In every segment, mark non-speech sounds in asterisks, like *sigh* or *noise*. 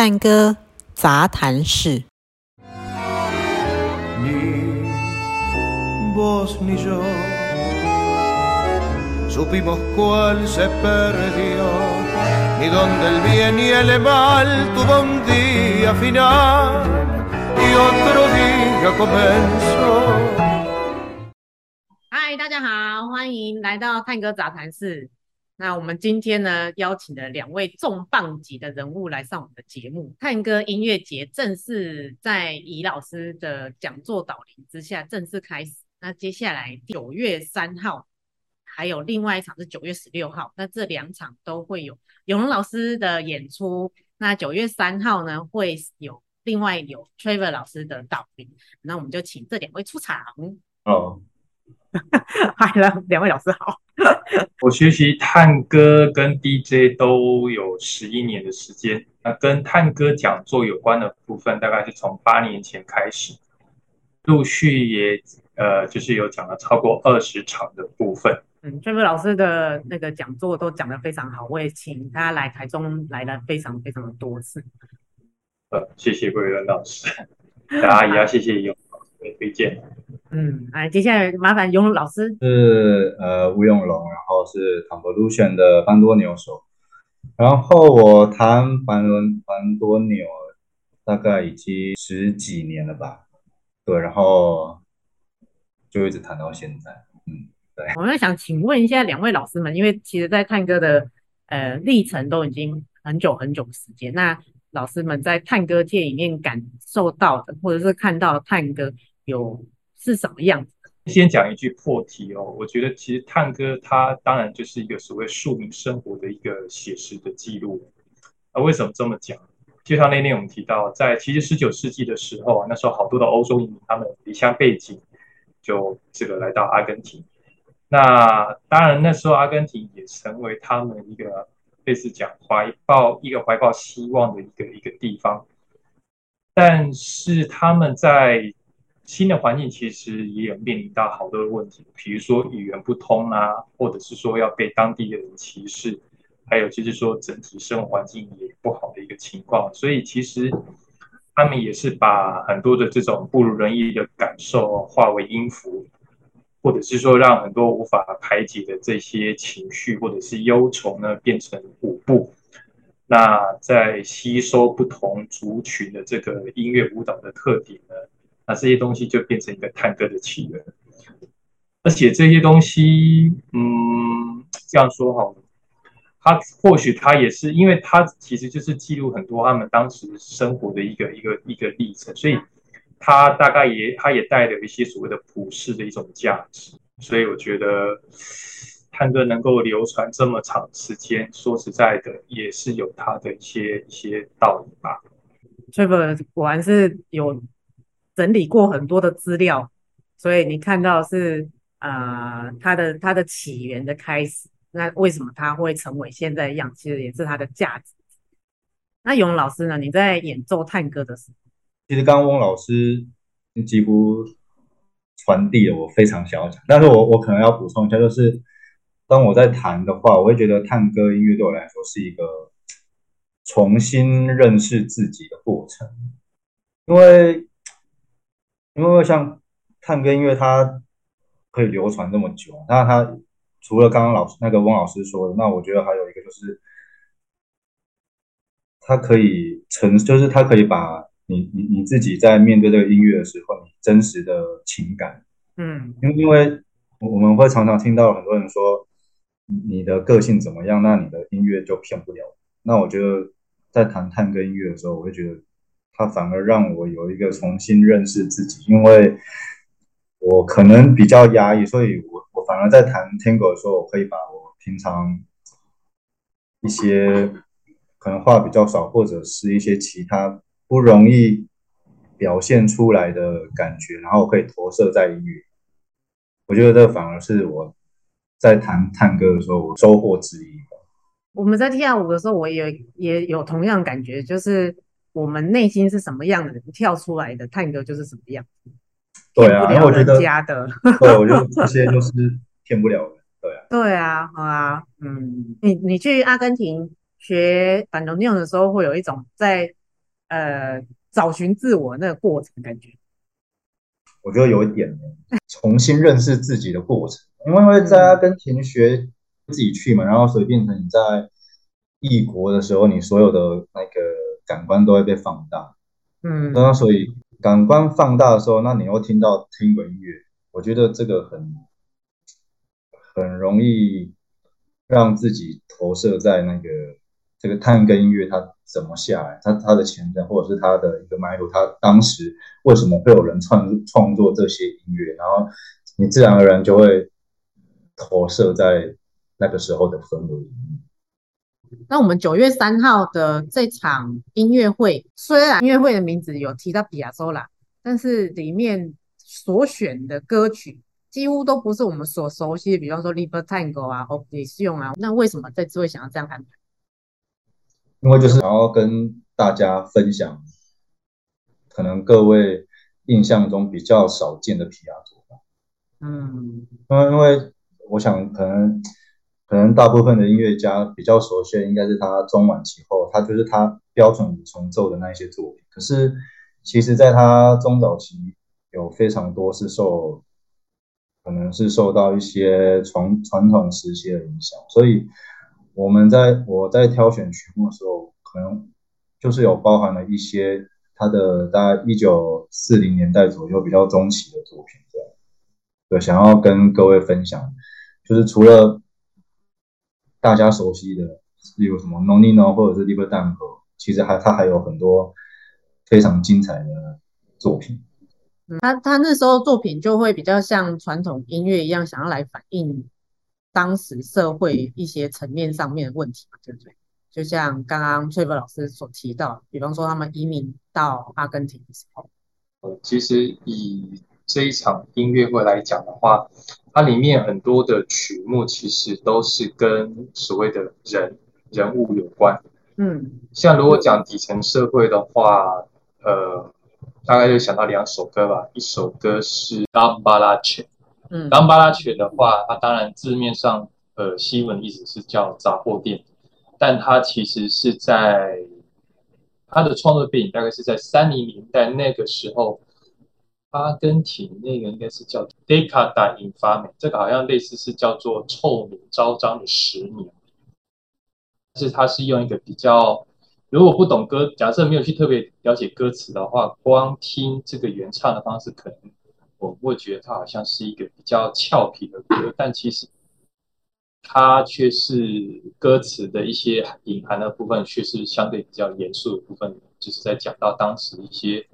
探戈杂谈室。嗨，大家好，欢迎来到探戈杂谈室。那我们今天呢，邀请了两位重磅级的人物来上我们的节目。探戈音乐节正式在怡老师的讲座导聆之下正式开始。那接下来九月三号，还有另外一场是九月十六号。那这两场都会有永龙老师的演出。那九月三号呢，会有另外有 Trevor 老师的导聆。那我们就请这两位出场。哦，嗨 *laughs* 了，两位老师好。*laughs* 我学习探戈跟 DJ 都有十一年的时间，那跟探戈讲座有关的部分，大概是从八年前开始，陆续也呃，就是有讲了超过二十场的部分。嗯，Trevor 老师的那个讲座都讲得非常好，我也请他来台中来了非常非常的多次。呃，谢谢桂伦老师，大家也要谢谢永老师的推荐。嗯，来，接下来麻烦永龙老师。是呃吴永龙，然后是 Convolution 的班多牛手，然后我弹班伦班多牛大概已经十几年了吧，对，然后就一直弹到现在。嗯，对。我们想请问一下两位老师们，因为其实在探戈的呃历程都已经很久很久的时间，那老师们在探戈界里面感受到的，或者是看到探戈有。是什么样子？先讲一句破题哦，我觉得其实探戈它当然就是一个所谓庶民生活的一个写实的记录。啊，为什么这么讲？就像那天我们提到，在其实十九世纪的时候啊，那时候好多的欧洲移民他们离乡背井，就这个来到阿根廷。那当然那时候阿根廷也成为他们一个类似讲怀抱一个怀抱希望的一个一个地方。但是他们在新的环境其实也有面临到好多的问题，比如说语言不通啊，或者是说要被当地的人歧视，还有就是说整体生活环境也不好的一个情况。所以其实他们也是把很多的这种不如人意的感受化为音符，或者是说让很多无法排解的这些情绪或者是忧愁呢变成舞步。那在吸收不同族群的这个音乐舞蹈的特点呢，那这些东西就变成一个探戈的起源，而且这些东西，嗯，这样说好了，他或许他也是，因为他其实就是记录很多他们当时生活的一个一个一个历程，所以他大概也他也带了一些所谓的普世的一种价值，所以我觉得探戈能够流传这么长时间，说实在的，也是有他的一些一些道理吧。这个果然是有。整理过很多的资料，所以你看到是呃它的它的起源的开始，那为什么它会成为现在样？其实也是它的价值。那永老师呢？你在演奏探戈的时候，其实刚翁老师几乎传递了我非常想要讲，但是我我可能要补充一下，就是当我在弹的话，我会觉得探戈音乐对我来说是一个重新认识自己的过程，因为。因为像探戈音乐，它可以流传这么久，那它除了刚刚老师那个翁老师说的，那我觉得还有一个就是，它可以成，就是它可以把你你你自己在面对这个音乐的时候，你真实的情感，嗯，因因为我们会常常听到很多人说，你的个性怎么样，那你的音乐就骗不了。那我觉得在谈探戈音乐的时候，我会觉得。它反而让我有一个重新认识自己，因为我可能比较压抑，所以我我反而在弹 Tango 的时候，我可以把我平常一些可能话比较少，或者是一些其他不容易表现出来的感觉，然后可以投射在音乐。我觉得这反而是我在弹探戈的时候我收获之一。我们在跳舞的时候，我也也有同样感觉，就是。我们内心是什么样的人，跳出来的探戈就是什么样子。对啊，然后我觉得家的。对，我觉得这些就是骗不了的。对啊。*laughs* 对啊，好啊，嗯，你你去阿根廷学班多纽的时候，会有一种在呃找寻自我那个过程感觉？我觉得有一点重新认识自己的过程，因为因为在阿根廷学自己去嘛，然后所以变成你在异国的时候，你所有的那个感官都会被放大。嗯，那所以感官放大的时候，那你又听到听闻音乐，我觉得这个很很容易让自己投射在那个这个探戈音乐它怎么下来，它它的前身或者是它的一个脉络，它当时为什么会有人创创作这些音乐，然后你自然而然就会投射在那个时候的氛围里面。那我们九月三号的这场音乐会，虽然音乐会的名字有提到比亚索拉，但是里面所选的歌曲几乎都不是我们所熟悉的，比方说《Liber Tango》啊，《Obsession》啊。那为什么这次会想要这样安排？因为就是想要跟大家分享，可能各位印象中比较少见的皮亚佐吧。嗯，因为因为我想可能。可能大部分的音乐家比较熟悉应该是他中晚期后，他就是他标准重奏的那些作品。可是，其实在他中早期有非常多是受，可能是受到一些传传统时期的影响。所以我们在我在挑选曲目的时候，可能就是有包含了一些他的大概一九四零年代左右比较中期的作品，这样。对，想要跟各位分享，就是除了。大家熟悉的，例如什么 Nonino 或者是 Liber Tango，其实还他还有很多非常精彩的作品。嗯，他他那时候作品就会比较像传统音乐一样，想要来反映当时社会一些层面上面的问题嘛，对不对？就像刚刚翠芬老师所提到，比方说他们移民到阿根廷的时候。其实以这一场音乐会来讲的话。它里面很多的曲目其实都是跟所谓的人人物有关，嗯，像如果讲底层社会的话，呃，大概就想到两首歌吧，一首歌是《Cambalache》，嗯，《Cambalache》的话，它当然字面上呃西文意思是叫杂货店，但它其实是在它的创作背景大概是在三零年代那个时候。阿根廷那个应该是叫 “Decada Infame，这个好像类似是叫做臭名昭彰的十年，但是它是用一个比较，如果不懂歌，假设没有去特别了解歌词的话，光听这个原唱的方式，可能我会觉得它好像是一个比较俏皮的歌，但其实它却是歌词的一些隐含的部分，却是相对比较严肃的部分，就是在讲到当时一些。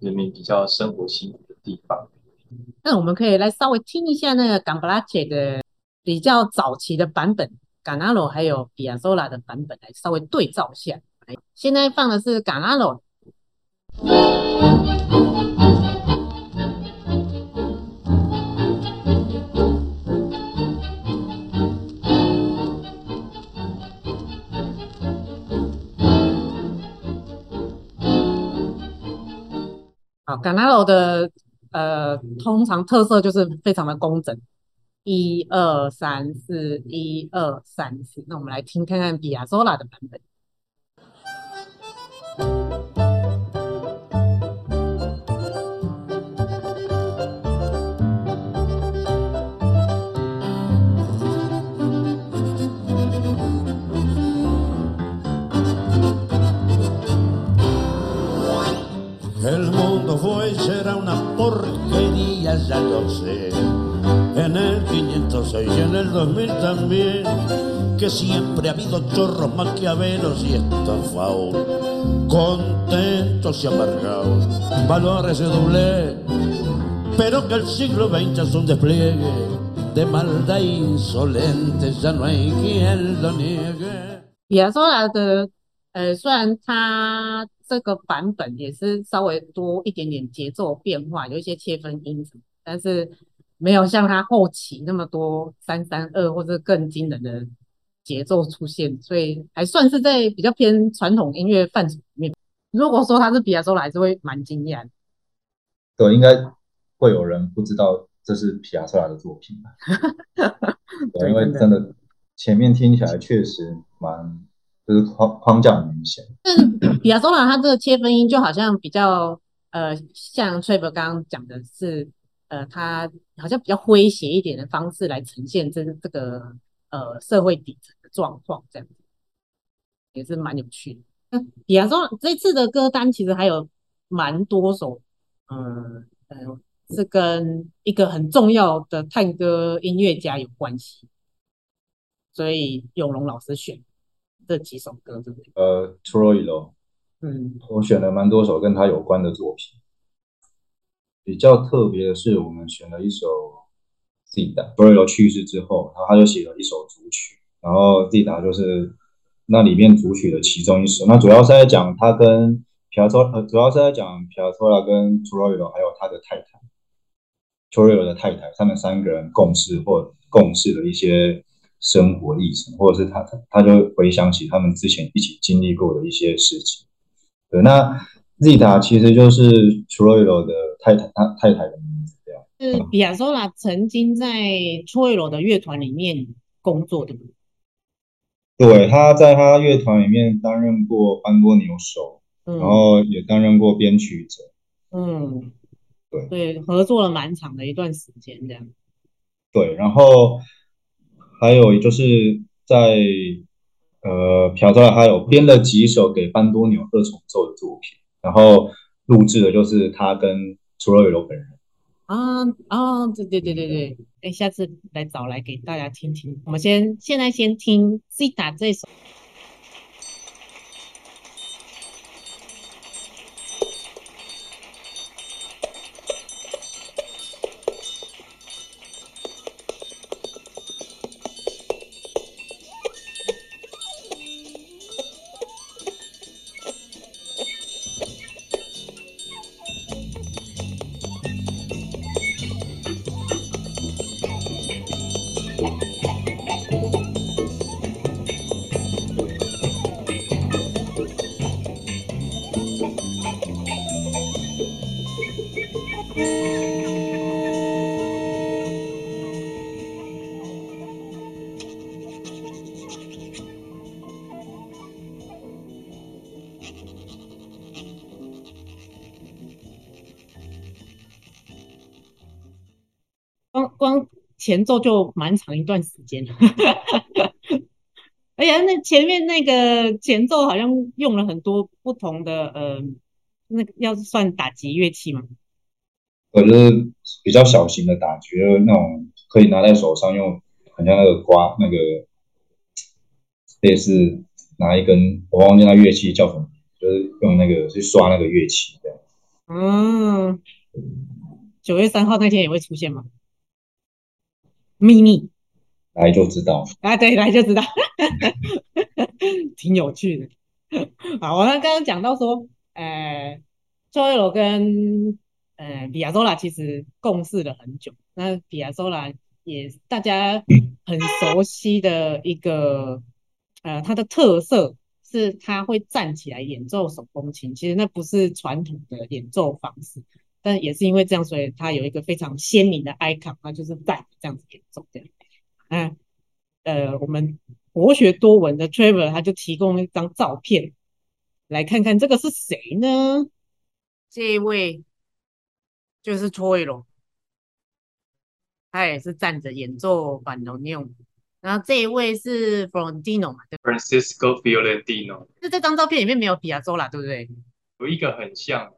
人民比较生活辛苦的地方，那我们可以来稍微听一下那个 Cambalache 的比较早期的版本，Canaro 还有 biazola 的版本来稍微对照一下。来，现在放的是 Canaro。好，Canaro 的呃，通常特色就是非常的工整，一二三四，一二三四。那我们来听看看 biazola 的版本。比亚索拉的，呃，虽然他 这个版本也是稍微多一点点节奏变化，有一些切分音符，但是。没有像他后期那么多三三二或者更惊人的节奏出现，所以还算是在比较偏传统音乐范畴里面。如果说他是皮亚索拉，还是会蛮惊讶。对，应该会有人不知道这是皮亚索拉的作品吧？*laughs* 对，因为真的前面听起来确实蛮，就是框框架很明显。但比亚索拉它这个切分音就好像比较呃，像 Trevor 刚刚讲的是，呃，他好像比较诙谐一点的方式来呈现这这个呃社会底层的状况，这样子也是蛮有趣的。那比亚索拉这次的歌单其实还有蛮多首，嗯呃，呃，是跟一个很重要的探戈音乐家有关系，所以永龙老师选。这几首歌对不对？呃，Troilo，嗯，我选了蛮多首跟他有关的作品。比较特别的是，我们选了一首 Zita，Troilo 去世之后，然后他就写了一首组曲，然后 Zita 就是那里面组曲的其中一首。那主要是在讲他跟皮亚托，呃，主要是在讲皮亚托拉跟 Troilo 还有他的太太，Troilo 的太太，他们三个人共事或共事的一些。生活历程，或者是他他他就回想起他们之前一起经历过的一些事情。对，那 Zita 其实就是 Troilo 的太太，他太太的名字这样。是比亚索拉曾经在 Troilo 的乐团里面工作的。对，他在他乐团里面担任过班多纽手，嗯，然后也担任过编曲者。嗯，对对，合作了蛮长的一段时间这样。对，然后。还有就是在呃，朴昭还有编了几首给班多纽二重奏的作品，然后录制的就是他跟楚若雨柔本人。啊啊，对对对对对，哎，下次来找来给大家听听。我们先现在先听 Zita 这首。光前奏就蛮长一段时间了，*laughs* 而且那前面那个前奏好像用了很多不同的呃，那个要算打击乐器吗？我就是比较小型的打击，就是那种可以拿在手上用，很像那个刮那个类似拿一根，我忘记那乐器叫什么，就是用那个去刷那个乐器这样。嗯，九月三号那天也会出现吗？秘密来就知道啊，对，来就知道，*laughs* 挺有趣的。好，我刚刚讲到说，呃，Troilo 跟呃比亚佐拉其实共事了很久。那比亚佐拉也大家很熟悉的一个，呃，他的特色是他会站起来演奏手风琴。其实那不是传统的演奏方式。但也是因为这样，所以他有一个非常鲜明的 icon，他就是在这样子演奏这样。嗯，呃，我们博学多闻的 Trevor 他就提供了一张照片，来看看这个是谁呢？这一位就是 Troilo，他也是站着演奏板龙用。然后这一位是 Fiorentino 嘛？Francisco Fiorentino。那这张照片里面没有皮亚佐拉，对不对？有一个很像，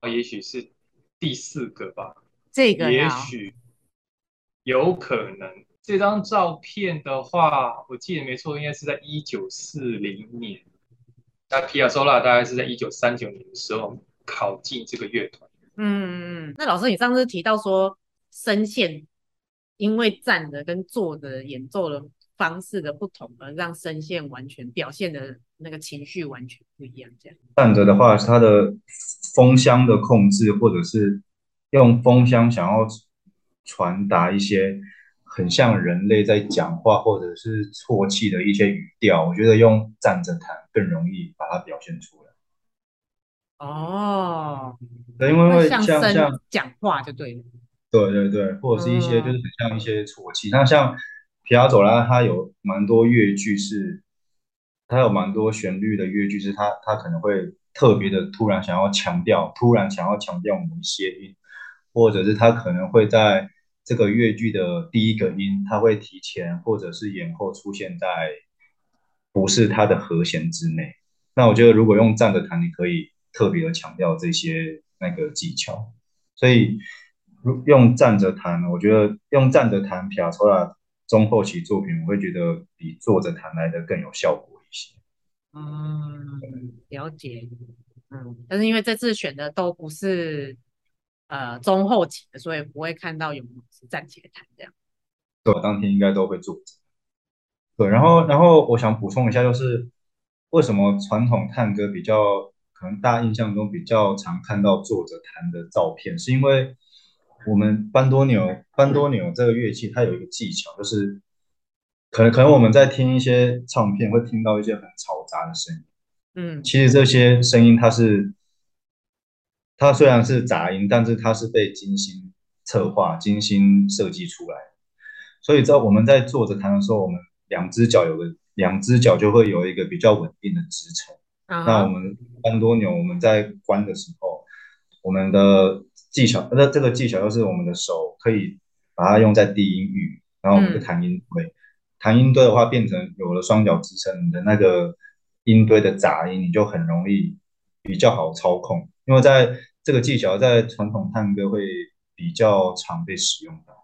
啊，也许是。第四个吧，这个也许有可能。这张照片的话，我记得没错，应该是在一九四零年。那皮亚索拉大概是在一九三九年的时候考进这个乐团。嗯嗯嗯。那老师，你上次提到说声线因为站的跟坐的演奏的方式的不同，而让声线完全表现的那个情绪完全不一样。这样站着的话，是它的。风箱的控制，或者是用风箱想要传达一些很像人类在讲话，或者是啜泣的一些语调，我觉得用站着弹更容易把它表现出来。哦，对，因为像像讲话就对了。对对对，或者是一些就是很像一些啜泣。那、嗯、像皮亚佐拉，他有蛮多乐句是它有蛮多旋律的乐句，是它它可能会特别的突然想要强调，突然想要强调某一些音，或者是它可能会在这个乐句的第一个音，它会提前或者是延后出现在不是它的和弦之内。那我觉得如果用站着弹，你可以特别的强调这些那个技巧，所以如用站着弹，我觉得用站着弹撇抽啦中后期作品，我会觉得比坐着弹来的更有效果。嗯，了解。嗯，但是因为这次选的都不是呃中后期的，所以不会看到有老师站起来弹这样。对，当天应该都会坐着。对，然后然后我想补充一下，就是为什么传统探戈比较可能大家印象中比较常看到坐着弹的照片，是因为。我们班多纽，班多纽这个乐器，它有一个技巧，就是可能可能我们在听一些唱片，会听到一些很嘈杂的声音。嗯，其实这些声音它是，它虽然是杂音，但是它是被精心策划、精心设计出来。所以在我们在坐着弹的时候，我们两只脚有个两只脚就会有一个比较稳定的支撑。Uh huh. 那我们班多纽，我们在关的时候，我们的技巧，那这个技巧就是我们的手可以把它用在低音域，然后我们的弹音堆，弹、嗯、音堆的话变成有了双脚支撑，你的那个音堆的杂音你就很容易比较好操控，因为在这个技巧在传统探戈会比较常被使用到。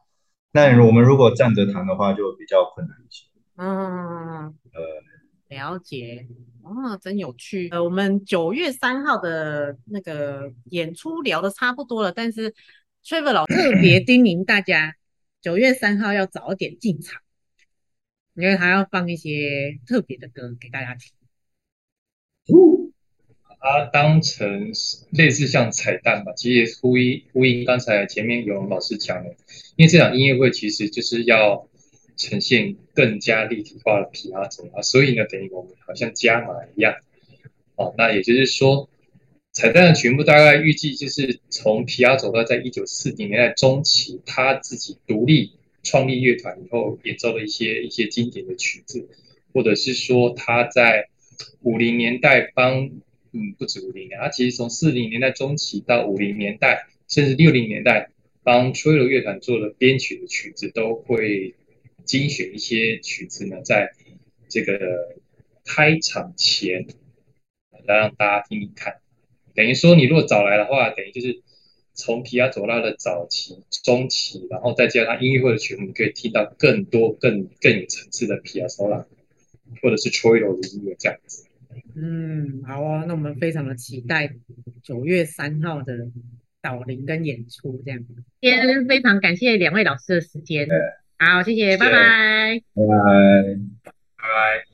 那我们如果站着弹的话，就比较困难一些。嗯，呃，了解。哦，真有趣。呃，我们九月三号的那个演出聊的差不多了，但是 Trevor 老师特别 *clears throat* 叮咛大家，九月三号要早点进场，因为他要放一些特别的歌给大家听。把它当成类似像彩蛋吧，其实也呼应呼应刚才前面有老师讲的，因为这场音乐会其实就是要。呈现更加立体化的皮亚佐拉，所以呢，等于我们好像加码一样，哦，那也就是说，彩蛋的全部大概预计就是从皮亚佐拉在一九四零年代中期他自己独立创立乐团以后演奏的一些一些经典的曲子，或者是说他在五零年代帮，嗯，不止五零年，他其实从四零年代中期到五零年代，甚至六零年代帮吹奏乐团做了编曲的曲子都会。精选一些曲子呢，在这个开场前来让大家听听看。等于说，你如果早来的话，等于就是从皮亚佐拉的早期、中期，然后再加上音乐会的曲目，你可以听到更多、更更有层次的皮亚佐拉，或者是 Troilo 的音乐这样子。嗯，好啊，那我们非常的期待九月三号的导聆跟演出这样。今天非常感谢两位老师的时间。好，谢谢，拜拜，拜拜，拜拜。